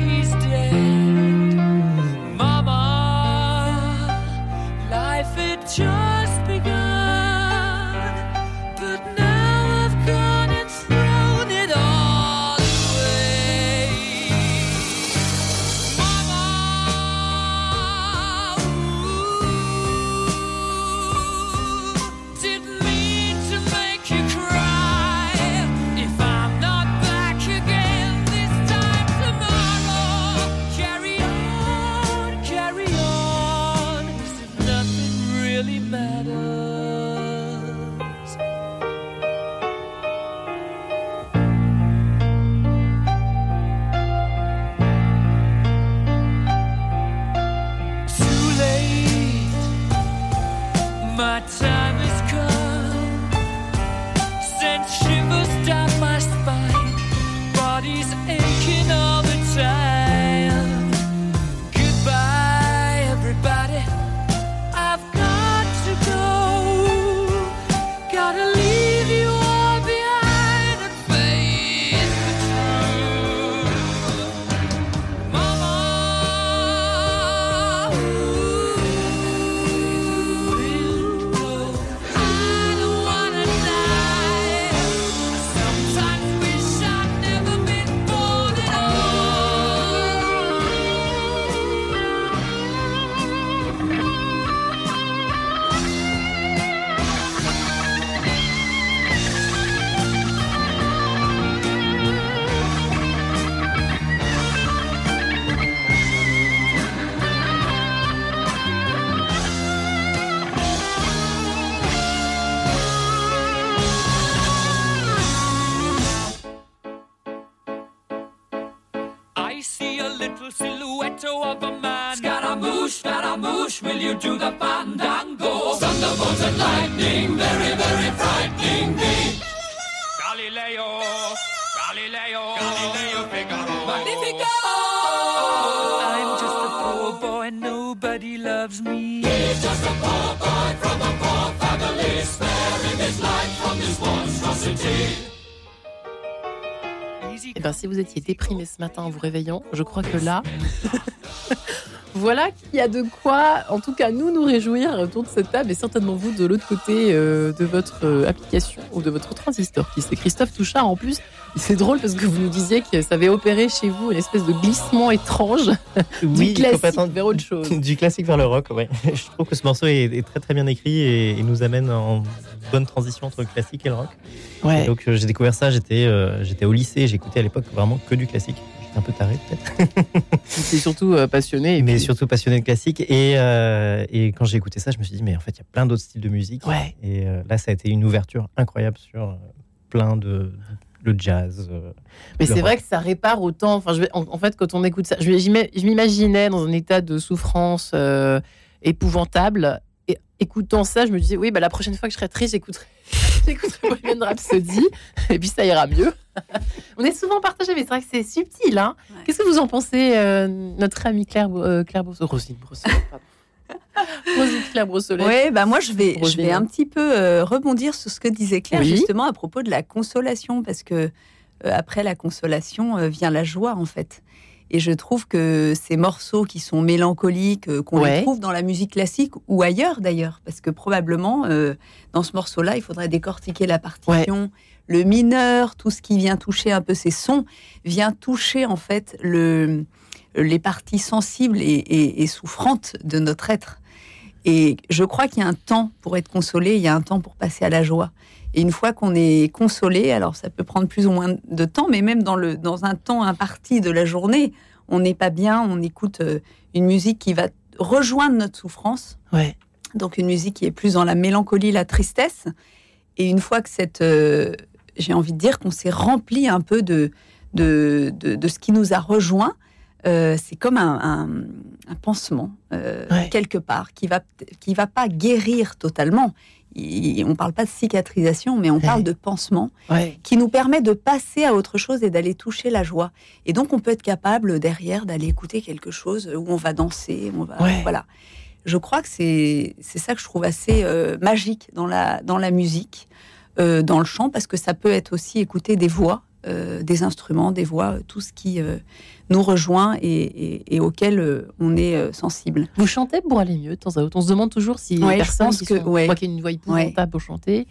Vous étiez déprimé ce matin en vous réveillant, je crois que là, voilà qu'il y a de quoi, en tout cas, nous nous réjouir autour de cette table et certainement vous de l'autre côté euh, de votre euh, application ou de votre transistor, qui c'est Christophe Touchard. En plus, c'est drôle parce que vous nous disiez que ça avait opéré chez vous une espèce de glissement étrange du classique vers autre chose. Du classique vers le rock, ouais. Je trouve que ce morceau est, est très très bien écrit et, et nous amène en bonne transition entre le classique et le rock. Ouais. Et donc euh, j'ai découvert ça, j'étais euh, j'étais au lycée, j'écoutais à l'époque vraiment que du classique. Un peu taré peut-être. C'est surtout euh, passionné. et mais puis- surtout passionné de classique. Et, euh, et quand j'ai écouté ça, je me suis dit, mais en fait, il y a plein d'autres styles de musique. Ouais. Et euh, là, ça a été une ouverture incroyable sur plein de. le jazz. Mais c'est vrai que ça répare autant. Enfin, je vais- en, en fait, quand on écoute ça, je, m'imaginais dans un état de souffrance épouvantable. Et écoutant ça, je me disais, oui, bah, la prochaine fois que je serai triste, j'écouterai, j'écouterai Bohemian Rhapsody. et puis ça ira mieux. on est souvent partagé, mais c'est vrai que c'est subtil. Hein Ouais. Qu'est-ce que vous en pensez, euh, notre amie Claire, euh, Claire Brossolet Rosine Brossolet, pardon. Rosine Claire Brossolet. Oui, bah moi je vais, je vais un petit peu euh, rebondir sur ce que disait Claire Oui. justement à propos de la consolation, parce que euh, après la consolation euh, vient la joie en fait. Et je trouve que ces morceaux qui sont mélancoliques, euh, qu'on Ouais. les trouve dans la musique classique ou ailleurs d'ailleurs, parce que probablement euh, dans ce morceau-là, il faudrait décortiquer la partition, le mineur, tout ce qui vient toucher un peu ces sons, vient toucher en fait le, les parties sensibles et, et- et souffrantes de notre être. Et je crois qu'il y a un temps pour être consolé, il y a un temps pour passer à la joie. Et une fois qu'on est consolé, alors ça peut prendre plus ou moins de temps, mais même dans, le, dans un temps imparti de la journée, on n'est pas bien, on écoute euh, une musique qui va rejoindre notre souffrance, Ouais. donc une musique qui est plus dans la mélancolie, la tristesse. Et une fois que cette, euh, j'ai envie de dire qu'on s'est rempli un peu de, de, de, de ce qui nous a rejoint, euh, c'est comme un, un- un pansement euh, Ouais. quelque part qui va qui va pas guérir totalement. On parle pas de cicatrisation, mais on parle de pansement Ouais. qui nous permet de passer à autre chose et d'aller toucher la joie. Et donc, on peut être capable derrière d'aller écouter quelque chose où on va danser, on va, Ouais. voilà. Je crois que c'est c'est ça que je trouve assez euh, magique dans la dans la musique, euh, dans le chant, parce que ça peut être aussi écouter des voix euh, des instruments, des voix, tout ce qui euh, nous rejoint et, et- et auquel euh, on est euh, sensible. Vous chantez pour aller mieux de temps à autre. On se demande toujours si Ouais, les personnes qui que- sont, ouais. moi qui ai une voix épouvantable pour chanter.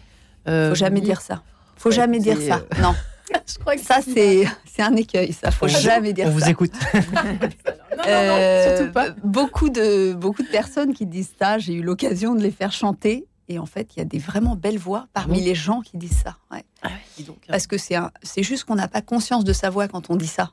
euh, Faut jamais dire ça. Faut jamais dire ça. euh, Non, Je crois que ça c'est c'est un écueil. Ça faut On- jamais dire On ça. vous écoute. Non, non, non, Euh, surtout pas. Beaucoup de, beaucoup de personnes qui disent ça, j'ai eu l'occasion de les faire chanter. Et en fait, il y a des vraiment belles voix parmi bon les gens qui disent ça. Ouais. Ah donc. Parce que c'est un- c'est juste qu'on n'a pas conscience de sa voix quand on dit ça.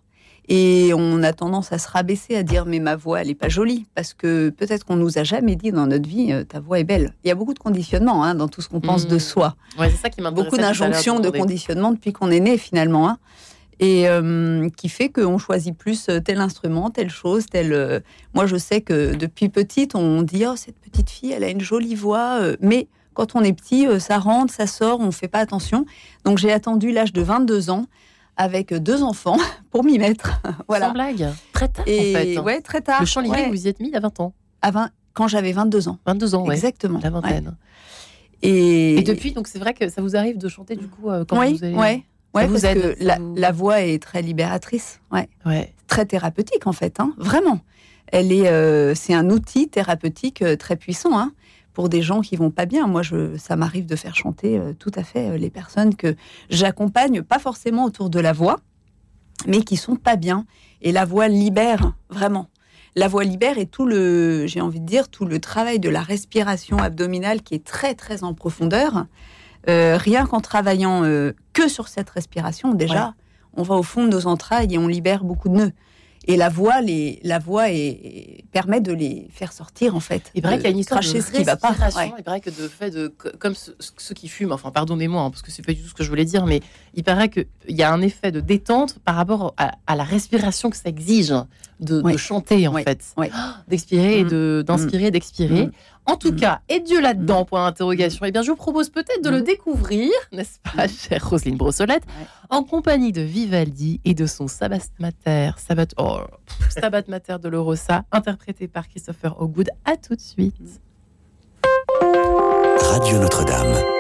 Et on a tendance à se rabaisser, à dire mais ma voix elle est pas jolie parce que peut-être qu'on nous a jamais dit dans notre vie euh, ta voix est belle. Il y a beaucoup de conditionnements hein, dans tout ce qu'on pense de soi Ouais, c'est ça qui beaucoup d'injonctions de conditionnement depuis qu'on est né finalement, hein, et euh, qui fait qu'on choisit plus euh, tel instrument, telle chose, tel. euh, Moi, je sais que depuis petite, on dit oh cette petite fille, elle a une jolie voix, mais quand on est petit, ça rentre, ça sort, on fait pas attention. Donc j'ai attendu l'âge de 22 ans avec deux enfants pour m'y mettre. Sans voilà. blague. Très tard, Et en fait. ouais, très tard. Le chant lyrique, ouais. vous y êtes mis a 20 ans. À 20 quand j'avais 22 ans. 22 ans, ouais. Exactement. La ouais. vingtaine. Et, Et depuis, donc c'est vrai que ça vous arrive de chanter du coup euh, quand oui, vous allez. ouais, ouais, vous parce aide, que ça la, voix est très libératrice. Ouais. Ouais. très thérapeutique en fait, hein, vraiment. Elle est, euh, c'est un outil thérapeutique euh, très puissant hein, pour des gens qui vont pas bien. Moi, je, ça m'arrive de faire chanter euh, tout à fait euh, les personnes que j'accompagne, pas forcément autour de la voix, mais qui sont pas bien. Et la voix libère vraiment. La voix libère et tout le, j'ai envie de dire, tout le travail de la respiration abdominale qui est très très en profondeur. Euh, rien qu'en travaillant euh, que sur cette respiration, déjà, on va au fond de nos entrailles et on libère beaucoup de nœuds. Et la voix, les, la voix est- permet de les faire sortir en fait. Il paraît de qu'il y a une histoire de ce qui va pas. Ouais. Il paraît que de fait de co- comme ceux, ceux qui fument, enfin pardonnez-moi hein, parce que c'est pas du tout ce que je voulais dire, mais il paraît qu'il y a un effet de détente par rapport à, à la respiration que ça exige de, chanter en Ouais. fait, Ouais. d'expirer et Mm. de d'inspirer, et d'expirer. Mm. En tout Mm. cas, et Dieu là-dedans point d'interrogation. Eh bien, je vous propose peut-être de le Mm. découvrir, n'est-ce pas, chère Roselyne Brossolette, Ouais. en compagnie de Vivaldi et de son Sabat Mater, Sabat, oh, Stabat Mater de l'Orosa, interprété par Christopher Hogwood. À tout de suite. Radio Notre-Dame.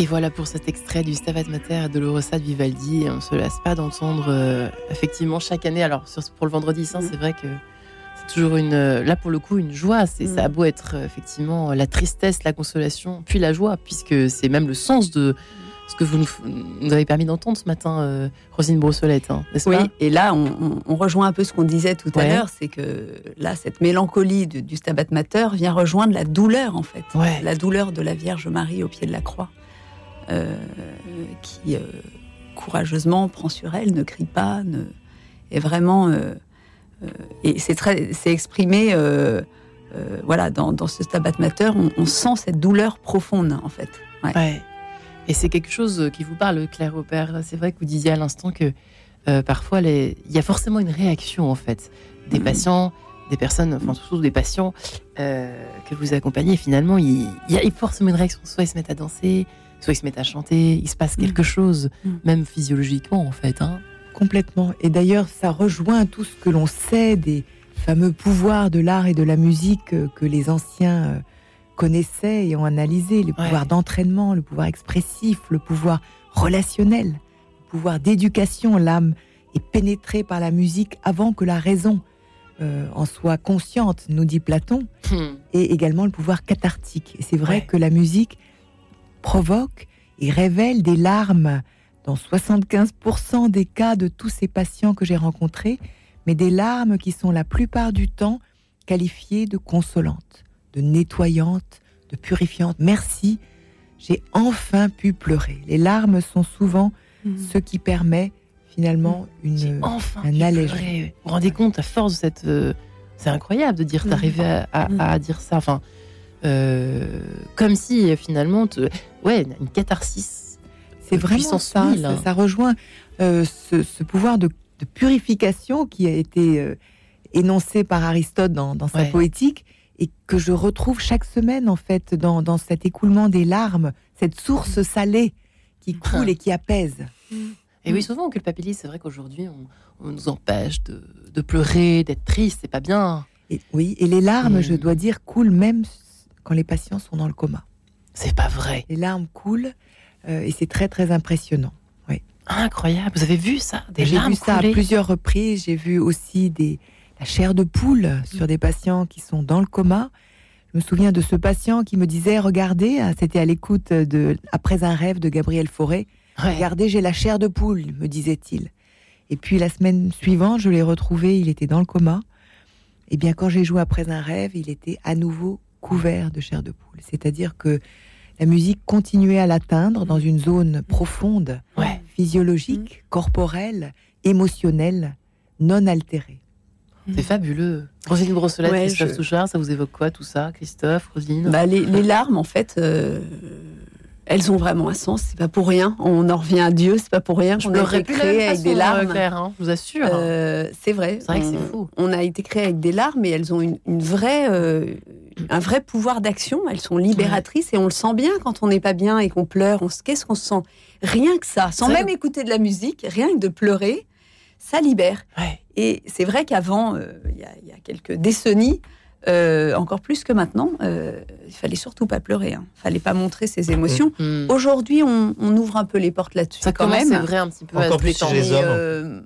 Et voilà pour cet extrait du Stabat Mater Dolorosa de Vivaldi. Et on se lasse pas d'entendre euh, effectivement chaque année. Alors sur- pour le vendredi saint, Mm. c'est vrai que c'est toujours une, euh, là pour le coup une joie. C'est Mm. ça a beau être euh, effectivement la tristesse, la consolation, puis la joie, puisque c'est même le sens de ce que vous nous, nous avez permis d'entendre ce matin, euh, Rosine Brossolette, hein, n'est-ce Oui, pas? Et là, on, on- on rejoint un peu ce qu'on disait tout à l'heure, c'est que là, cette mélancolie du, du Stabat Mater vient rejoindre la douleur, en fait. Ouais. La douleur de la Vierge Marie au pied de la croix, qui euh, courageusement prend sur elle, ne crie pas, ne, est vraiment. euh, euh, et c'est très, c'est exprimé, euh, euh, voilà, dans, dans ce Stabat Mater, on, on sent cette douleur profonde, en fait. Ouais. Ouais. Et c'est quelque chose qui vous parle, Claire Aubert. C'est vrai que vous disiez à l'instant que euh, parfois, les- il y a forcément une réaction, en fait, des Mhm. patients, des personnes, enfin, surtout des patients euh, que vous accompagnez. Finalement, il, il y a forcément une réaction. Soit ils se mettent à danser, soit ils se mettent à chanter. Il se passe quelque chose, Mhm. même physiologiquement, en fait. Hein. Complètement. Et d'ailleurs, ça rejoint tout ce que l'on sait des fameux pouvoirs de l'art et de la musique euh, que les anciens euh, connaissaient et ont analysé. Le pouvoir d'entraînement, le pouvoir expressif, le pouvoir relationnel, le pouvoir d'éducation. L'âme est pénétrée par la musique avant que la raison euh, en soit consciente, nous dit Platon, et également le pouvoir cathartique. Et c'est vrai Ouais. que la musique provoque et révèle des larmes dans 75% des cas de tous ces patients que j'ai rencontrés, mais des larmes qui sont la plupart du temps qualifiées de consolantes, de nettoyantes, de purifiantes. Merci, j'ai enfin pu pleurer. Les larmes sont souvent ce qui permet finalement une, Enfin, un allègement. Vous vous rendez compte, à force de cette. euh, c'est incroyable de dire, d'arriver à, à- à dire ça. Enfin, comme si euh, finalement, te- ouais, une catharsis. C'est vraiment ça, mille, ça, hein. ça rejoint euh, ce, ce pouvoir de, de purification qui a été euh, énoncé par Aristote dans, dans sa Ouais. poétique et que je retrouve chaque semaine en fait dans, dans cet écoulement des larmes, cette source salée qui coule et qui apaise. Et oui, souvent on culpabilise. C'est vrai qu'aujourd'hui, on, on nous empêche de, de pleurer, d'être triste. C'est pas bien. Et, oui, et les larmes, Mm. je dois dire, coulent même quand les patients sont dans le coma. C'est pas vrai. Les larmes coulent euh, et c'est très très impressionnant. Oui. Incroyable. Vous avez vu ça Des J'ai larmes vu ça à plusieurs reprises. J'ai vu aussi des, la chair de poule sur des patients qui sont dans le coma. Je me souviens de ce patient qui me disait Regardez, hein, c'était à l'écoute de Après un rêve de Gabriel Fauré. Ouais. Regardez, j'ai la chair de poule, me disait-il. Et puis la semaine suivante, je l'ai retrouvé, il était dans le coma. Et bien, quand j'ai joué Après un rêve, il était à nouveau couvert de chair de poule. C'est-à-dire que la musique continuait à l'atteindre dans une zone profonde, Ouais. physiologique, corporelle, émotionnelle, non altérée. C'est fabuleux. Roselyne Brossolette, Ouais, Christophe je- Touchard, ça vous évoque quoi tout ça? Christophe, Roselyne? Bah, les, les larmes, en fait, euh, elles ont vraiment un sens. C'est pas pour rien. On en revient à Dieu. C'est pas pour rien qu'on a été créé avec des larmes. euh, Claire, hein, je vous assure. Euh, c'est vrai. C'est vrai que c'est On- fou. On a été créé avec des larmes et elles ont une, une vraie, euh, un vrai pouvoir d'action. Elles sont libératrices et on le sent bien quand on n'est pas bien et qu'on pleure. On se- Qu'est-ce qu'on se sent? Rien que ça, sans même écouter de la musique, rien que de pleurer, ça libère. Ouais. Et c'est vrai qu'avant, euh, y, il y a quelques décennies, euh, encore plus que maintenant, euh, il fallait surtout pas pleurer. Il fallait pas montrer ses émotions. Hmm. Aujourd'hui, on, on ouvre un peu les portes là-dessus. Ça quand commence, même. c'est vrai, un petit peu Encore plus chez les hommes. euh,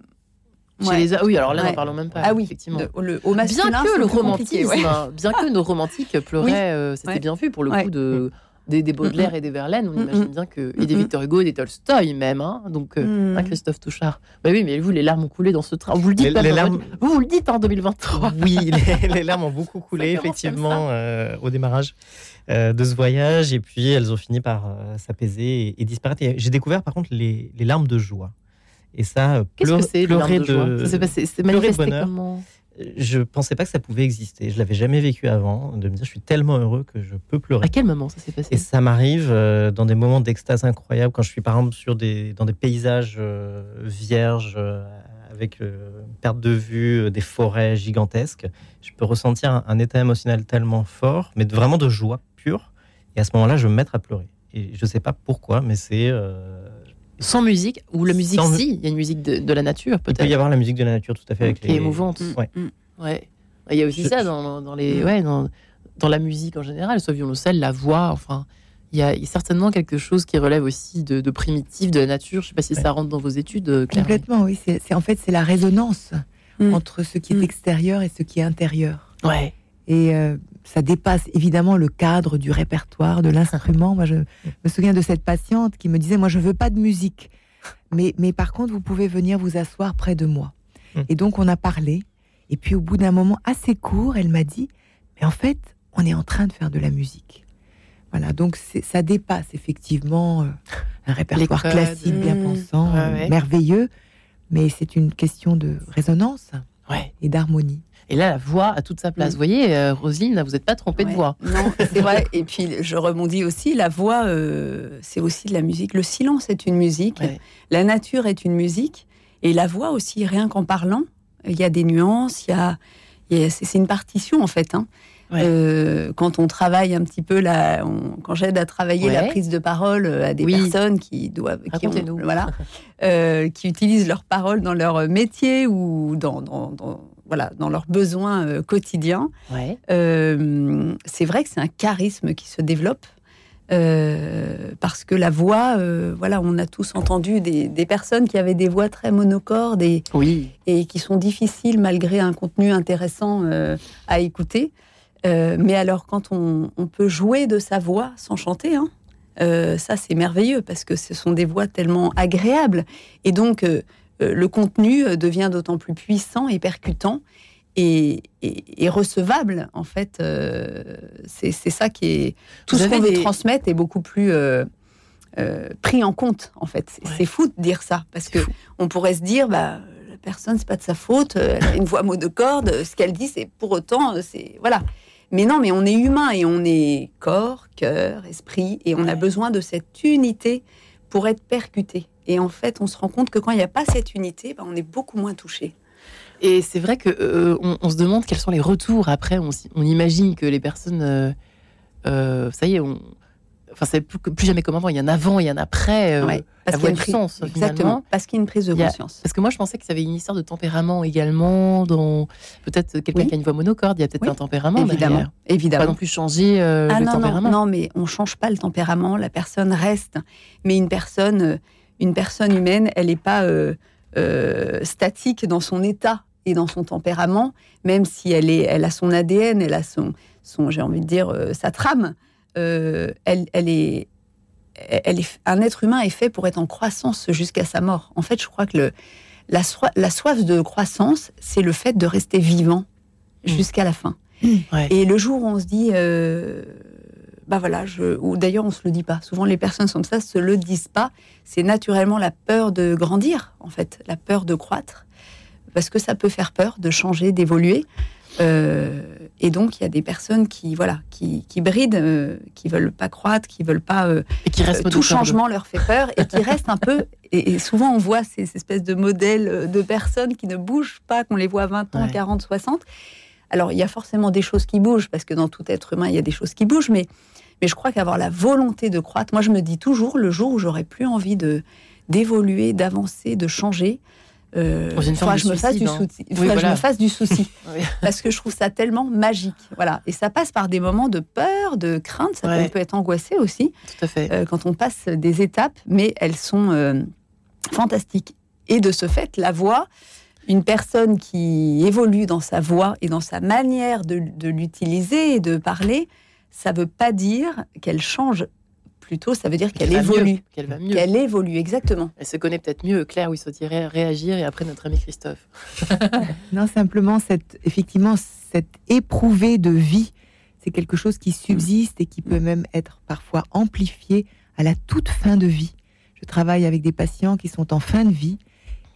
Chez ouais. les hommes, oui, alors là, Ouais. n'en parlons même pas. Ah oui, effectivement. de- le- au Bien que le romantisme, ouais. hein, bien que nos romantiques pleuraient, Oui. euh, c'était Ouais. bien vu pour le Ouais. coup de des, des Baudelaire et des Verlaine. On imagine bien que et des. Victor Hugo, et des Tolstoï même. Hein, donc euh, Mm. hein, Christophe Touchard. Bah oui, mais vous, les larmes ont coulé dans ce train. Vous le dites Les- pas, les dans larmes- votre- Vous, vous le dites en 2023. Oui, les, les larmes ont beaucoup coulé, Ça effectivement, euh, au démarrage euh, de ce voyage. Et puis, elles ont fini par euh, s'apaiser et, et disparaître. Et J'ai découvert, par contre, les, les larmes de joie. Et ça, Qu'est-ce que pleu- c'est les pleurer larmes de joie? Ça pleurer de manifesté bonheur. comment? Je pensais pas que ça pouvait exister. Je l'avais jamais vécu avant. De me dire, je suis tellement heureux que je peux pleurer. À quel moment ça s'est passé Et ça m'arrive euh, dans des moments d'extase incroyable, quand je suis par exemple sur des, dans des paysages euh, vierges, euh, avec une perte de vue, des forêts gigantesques. Je peux ressentir un, un état émotionnel tellement fort, mais vraiment de joie pure. Et à ce moment-là, je vais me mettre à pleurer. Et je sais pas pourquoi, mais c'est. Sans musique ou la musique Sans- si, il y a une musique de, de la nature il peut y peut-être avoir la musique de la nature tout à fait avec qui est les- émouvante. Ouais. Ouais. Il y a aussi Je- ça dans, dans les ouais dans, dans la musique en général, soit violoncelle, la voix, enfin il y a certainement quelque chose qui relève aussi de, de primitif, de la nature. Je ne sais pas si ça rentre dans vos études, euh, Claire. Complètement, oui. C'est c'est- en fait c'est la résonance entre ce qui est extérieur et ce qui est intérieur. Ouais. Et euh, ça dépasse évidemment le cadre du répertoire, de l'instrument. Moi, je me souviens de cette patiente qui me disait, moi, je veux pas de musique, mais, mais par contre, vous pouvez venir vous asseoir près de moi. Mm. Et donc, on a parlé. Et puis, au bout d'un moment assez court, elle m'a dit, mais en fait, on est en train de faire de la musique. Voilà, donc ça dépasse effectivement euh, un répertoire classique, bien Mm. pensant, Ouais, ouais. merveilleux, mais c'est une question de résonance Ouais. et d'harmonie. Et là, la voix a toute sa place. Mm. Vous voyez, euh, Roselyne, vous n'êtes pas trompée de voix. Non, c'est vrai. Et puis je rebondis aussi, la voix, euh, c'est aussi de la musique. Le silence est une musique, Ouais. la nature est une musique, et la voix aussi, rien qu'en parlant, il y a des nuances, il y a, c'est une partition en fait. hein. Ouais. Euh, quand on travaille un petit peu, la, on- quand j'aide à travailler la prise de parole euh, à des Oui. personnes qui doivent, qui, ont- Racontez-nous. voilà, euh, qui utilisent leurs paroles dans leur métier ou dans, dans- dans- voilà, dans leurs besoins euh, quotidiens. Ouais. Euh, c'est vrai que c'est un charisme qui se développe. euh, parce que la voix, voilà, on a tous entendu des, des personnes qui avaient des voix très monocordes et, Oui. et qui sont difficiles malgré un contenu intéressant à écouter. Mais alors, quand on, on peut jouer de sa voix sans chanter, hein, ça c'est merveilleux parce que ce sont des voix tellement agréables. Et donc, le contenu euh, devient d'autant plus puissant et percutant et, et- et recevable. En fait, euh, c'est ça qui est. Tout Vous ce qu'on veut des- transmettre est beaucoup plus. euh, euh, pris en compte en fait c'est Ouais. c'est fou de dire ça parce que fou. on pourrait se dire bah la personne c'est pas de sa faute euh, elle a une voix monocorde euh, ce qu'elle dit c'est pour autant euh, c'est voilà mais non mais on est humain et on est corps cœur esprit et on a besoin de cette unité pour être percuté et en fait on se rend compte que quand il n'y a pas cette unité bah, on est beaucoup moins touché Et c'est vrai que euh, on, on se demande quels sont les retours après. On, imagine que les personnes, euh, euh, ça y est, on, enfin c'est plus, plus jamais comme avant. Il y en a un avant, il y en a après. euh, Ouais, la qu'il y a une prise- sens, exactement parce qu'il y a une prise de a- conscience Parce que moi, je pensais que ça avait une histoire de tempérament également. Dans peut-être quelqu'un Oui. qui a une voix monocorde, il y a peut-être Oui, un tempérament évidemment derrière. évidemment Pas non plus changer euh, Ah le non, non, tempérament. non, mais on change pas le tempérament, la personne reste. Mais une personne, une personne humaine, elle n'est pas euh, euh, statique dans son état et dans son tempérament, même si elle, est, elle a son ADN, elle a son, son j'ai envie de dire, euh, sa trame. elle, elle est, elle est, un être humain est fait pour être en croissance jusqu'à sa mort. En fait, je crois que le, la, soi- la soif de croissance, c'est le fait de rester vivant jusqu'à la fin. Ouais. Et le jour où on se dit, bah voilà, je, ou d'ailleurs on se le dit pas. Souvent les personnes comme ça se le disent pas. C'est naturellement la peur de grandir, en fait, la peur de croître, parce que ça peut faire peur de changer, d'évoluer. Euh, et donc il y a des personnes qui, voilà, qui, qui brident, euh, qui veulent pas croître, qui veulent pas. euh, Et qui tout changement leur fait peur et qui restent un peu. Et, et souvent, on voit ces, ces espèces de modèles de personnes qui ne bougent pas, qu'on les voit à 20 ans, Ouais. 40, 60. Alors, il y a forcément des choses qui bougent, parce que dans tout être humain, il y a des choses qui bougent, mais, mais je crois qu'avoir la volonté de croître, moi, je me dis toujours, le jour où j'aurai plus envie de d'évoluer, d'avancer, de changer, euh, il forme faudra que de je me fasse du hein. souci. Il Oui, faudra que je voilà. me fasse du souci Oui. parce que je trouve ça tellement magique. Voilà. Et ça passe par des moments de peur, de crainte. Ça peut- Ouais. on peut être angoissé aussi Tout à fait. euh, quand on passe des étapes, mais elles sont euh, fantastiques. Et de ce fait, la voix, une personne qui évolue dans sa voix et dans sa manière de, de l'utiliser et de parler, ça ne veut pas dire qu'elle change. Plutôt, ça veut dire qu'elle évolue. Qu'elle va mieux. Qu'elle évolue, exactement. Elle se connaît peut-être mieux. Claire, où il souhaiterait réagir, et après notre ami Christophe. Non, simplement, cette, effectivement, cette éprouvée de vie, c'est quelque chose qui subsiste et qui peut même être parfois amplifié à la toute fin de vie. Je travaille avec des patients qui sont en fin de vie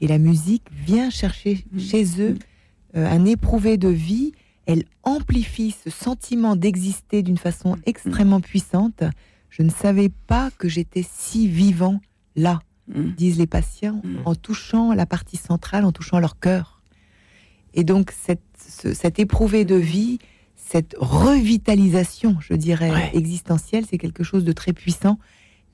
et la musique vient chercher chez eux euh, un éprouvé de vie. Elle amplifie ce sentiment d'exister d'une façon extrêmement puissante. Je ne savais pas que j'étais si vivant là, Mm. disent les patients, Mm. en touchant la partie centrale, en touchant leur cœur. Et donc, cette, ce- cette éprouvée de vie, cette revitalisation, je dirais, Ouais. existentielle, c'est quelque chose de très puissant.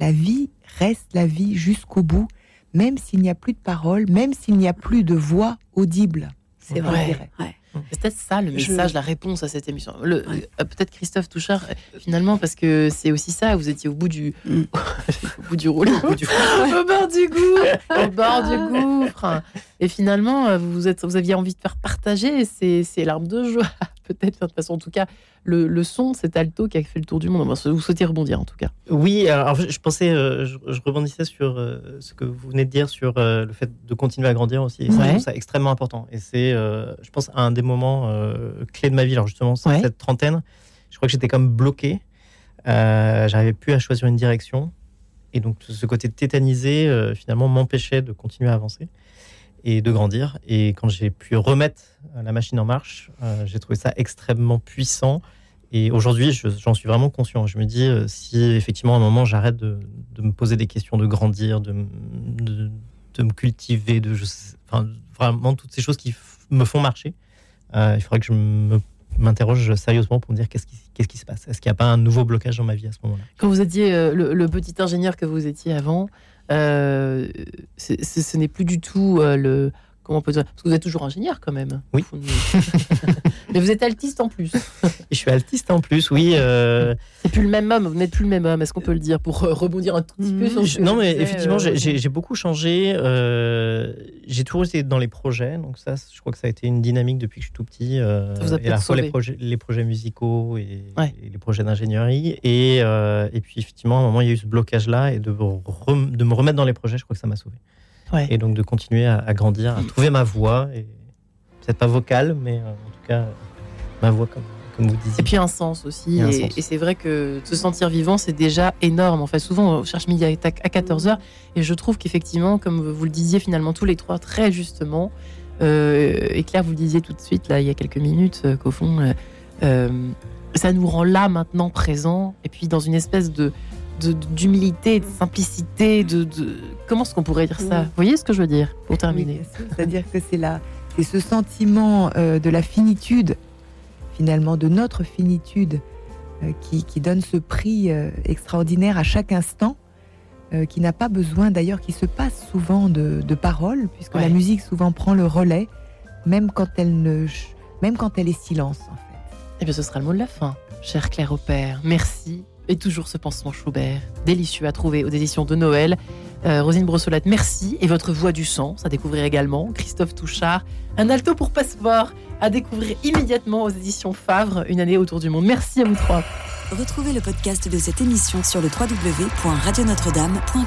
La vie reste la vie jusqu'au bout, même s'il n'y a plus de paroles, même s'il n'y a plus de voix audible. C'est vrai. Ouais. C'est peut-être ça le Je- message, la réponse à cette émission. Le- euh, peut-être Christophe Touchard, euh, finalement, parce que c'est aussi ça, vous étiez au bout du, Mm. au bout du rouleau, au bord du gouffre, au bord du gouffre. Et finalement, euh, vous, êtes, vous aviez envie de faire partager ces, ces larmes de joie, peut-être, de toute façon. En tout cas, le, le son, cet alto qui a fait le tour du monde. Vous souhaitez rebondir, en tout cas. Oui, alors je je pensais, euh, je, je rebondissais sur euh, ce que vous venez de dire sur le fait de continuer à grandir aussi. Et ça, Ouais. je trouve ça extrêmement important. Et c'est, je pense, un des moments clés de ma vie. Alors justement, Ouais. cette trentaine, je crois que j'étais comme bloqué. Euh, J'arrivais plus à choisir une direction. Et donc ce côté tétanisé, euh, finalement, m'empêchait de continuer à avancer et de grandir. Et quand j'ai pu remettre la machine en marche, euh, j'ai trouvé ça extrêmement puissant. Et aujourd'hui, je- j'en suis vraiment conscient. Je me dis, euh, si effectivement à un moment j'arrête de, me poser des questions, de grandir, de, me cultiver, de vraiment toutes ces choses qui me font marcher, euh, il faudrait que je m'interroge sérieusement pour me dire qu'est-ce qui, se passe. Est-ce qu'il n'y a pas un nouveau blocage dans ma vie à ce moment-là? Quand vous étiez euh, le petit ingénieur que vous étiez avant, euh, ce n'est plus du tout euh, le. Comment on peut dire? Parce que vous êtes toujours ingénieur quand même. Oui. Mais vous êtes altiste en plus. Je suis altiste en plus, oui. euh, C'est plus le même homme. Vous n'êtes plus le même homme. Est-ce qu'on peut le dire pour euh, rebondir un tout petit peu sur Je- que non, mais effectivement, euh, j'ai- beaucoup changé. euh, j'ai toujours été dans les projets, donc ça, je crois que ça a été une dynamique depuis que je suis tout petit. Ça vous a et à la fois les projets, les projets musicaux et, Ouais. et les projets d'ingénierie. Et, et puis, effectivement, à un moment, il y a eu ce blocage-là et de, de me remettre dans les projets, je crois que ça m'a sauvé. Ouais. Et donc de continuer à, à grandir, à trouver ma voix, et peut-être pas vocale, mais euh, en tout cas, euh, ma voix, comme, comme vous disiez. Et puis un sens aussi. Et c'est vrai que se sentir vivant, c'est déjà énorme. En fait, souvent, on cherche midi à 14h. Et je trouve qu'effectivement, comme vous le disiez finalement tous les trois très justement, euh, et Claire, vous le disiez tout de suite, là, il y a quelques minutes, euh, qu'au fond, euh, ça nous rend là, maintenant, présent. Et puis dans une espèce de de- d'humilité, de simplicité, de, de- comment est-ce qu'on pourrait dire ça Oui. Vous voyez ce que je veux dire pour terminer. C'est-à-dire que c'est la, c'est ce sentiment euh, de la finitude, finalement, de notre finitude, euh, qui, qui donne ce prix euh, extraordinaire à chaque instant, qui n'a pas besoin d'ailleurs, qui se passe souvent de, de paroles, puisque Ouais. la musique souvent prend le relais, même quand elle ne, même quand elle est silence. En fait. Eh bien, ce sera le mot de la fin. Cher Claire Aubert, merci. Et toujours ce pansement Schubert, délicieux à trouver aux éditions de Noël. Euh, Rosine Brossolette, merci. Et votre voix du sang, à découvrir également. Christophe Touchard, un alto pour passeport, à découvrir immédiatement aux éditions Favre, une année autour du monde. Merci à vous trois. Retrouvez le podcast de cette émission sur le www.radionotre-dame.com.